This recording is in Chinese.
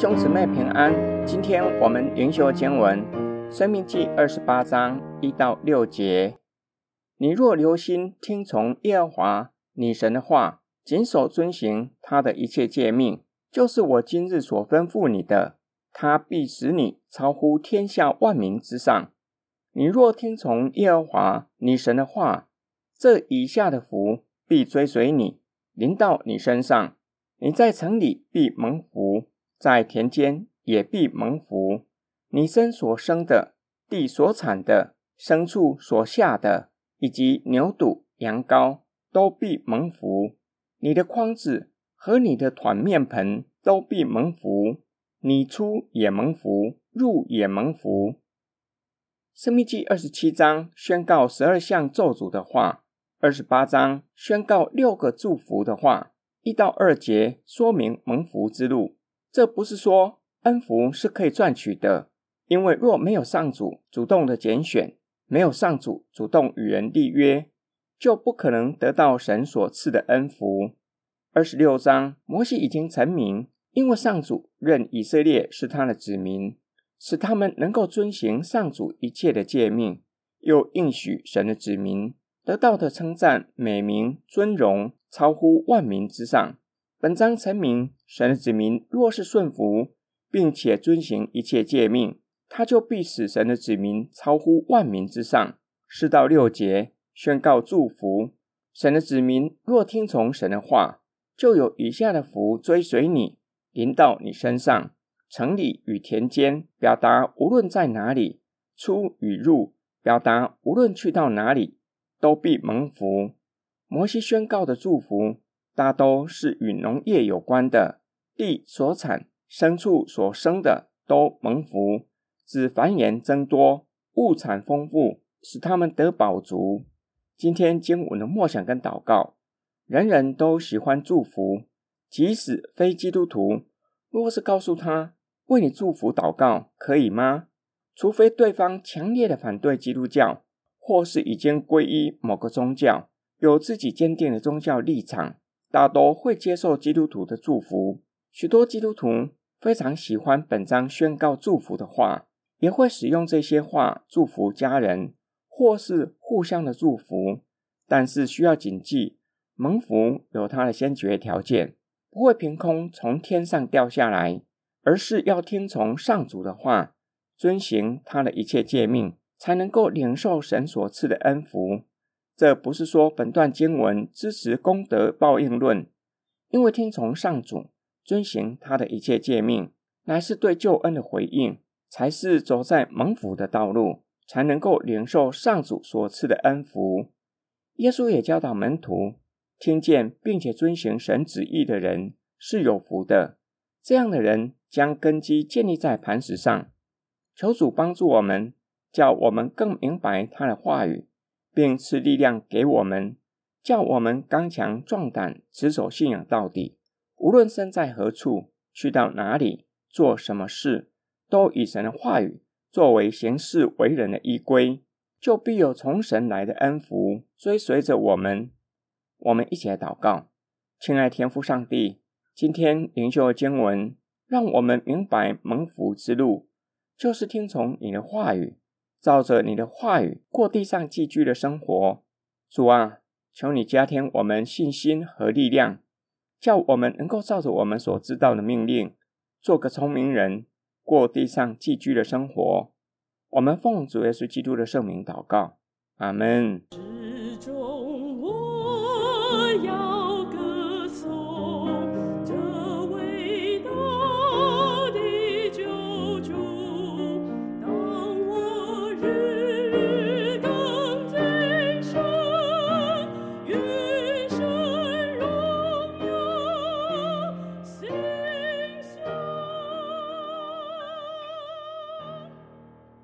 兄姊妹平安，今天我们灵修经文《生命记》二十八章一到六节。你若留心听从耶和华你神的话，谨守遵行他的一切诫命，就是我今日所吩咐你的，他必使你超乎天下万民之上。你若听从耶和华你神的话，这以下的福必追随你，临到你身上。你在城里必蒙福。在田间也必蒙福，你身所生的、地所产的、牲畜所下的，以及牛犊、羊羔，都必蒙福。你的筐子和你的团面盆都必蒙福，你出也蒙福，入也蒙福。生命记二十七章宣告十二项咒诅的话，二十八章宣告六个祝福的话，一到二节说明蒙福之路。这不是说恩福是可以赚取的，因为若没有上主主动的拣选，没有上主主动与人立约，就不可能得到神所赐的恩福。二十六章，摩西已经成名，因为上主认以色列是他的子民，使他们能够遵行上主一切的诫命，又应许神的子民得到的称赞、美名、尊荣，超乎万民之上。本章陈明，神的子民若是顺服，并且遵行一切诫命，他就必使神的子民超乎万民之上。四到六节宣告祝福，神的子民若听从神的话，就有以下的福追随你，临到你身上。城里与田间，表达无论在哪里；出与入，表达无论去到哪里，都必蒙福。摩西宣告的祝福。大都是与农业有关的，地所产、牲畜所生的都蒙福，子繁衍增多，物产丰富，使他们得饱足。今天经文的默想跟祷告，人人都喜欢祝福，即使非基督徒，若是告诉他为你祝福祷告，可以吗？除非对方强烈的反对基督教，或是已经皈依某个宗教，有自己坚定的宗教立场。大都会接受基督徒的祝福，许多基督徒非常喜欢本章宣告祝福的话，也会使用这些话祝福家人，或是互相的祝福。但是需要谨记，蒙福有它的先决条件，不会凭空从天上掉下来，而是要听从上主的话，遵行他的一切诫命，才能够领受神所赐的恩福。这不是说本段经文支持功德报应论，因为听从上主，遵行他的一切诫命，乃是对救恩的回应，才是走在蒙福的道路，才能够领受上主所赐的恩福。耶稣也教导门徒，听见并且遵行神旨意的人是有福的，这样的人将根基建立在磐石上。求主帮助我们，叫我们更明白他的话语。并赐力量给我们，叫我们刚强壮胆，持守信仰到底。无论身在何处，去到哪里，做什么事，都以神的话语作为行事为人的依归，就必有从神来的恩福追随着我们。我们一起来祷告，亲爱天父上帝，今天灵修的经文，让我们明白蒙福之路，就是听从你的话语。照着你的话语过地上寄居的生活，主啊，求你加添我们信心和力量，叫我们能够照着我们所知道的命令，做个聪明人，过地上寄居的生活。我们奉主耶稣基督的圣名祷告，阿门。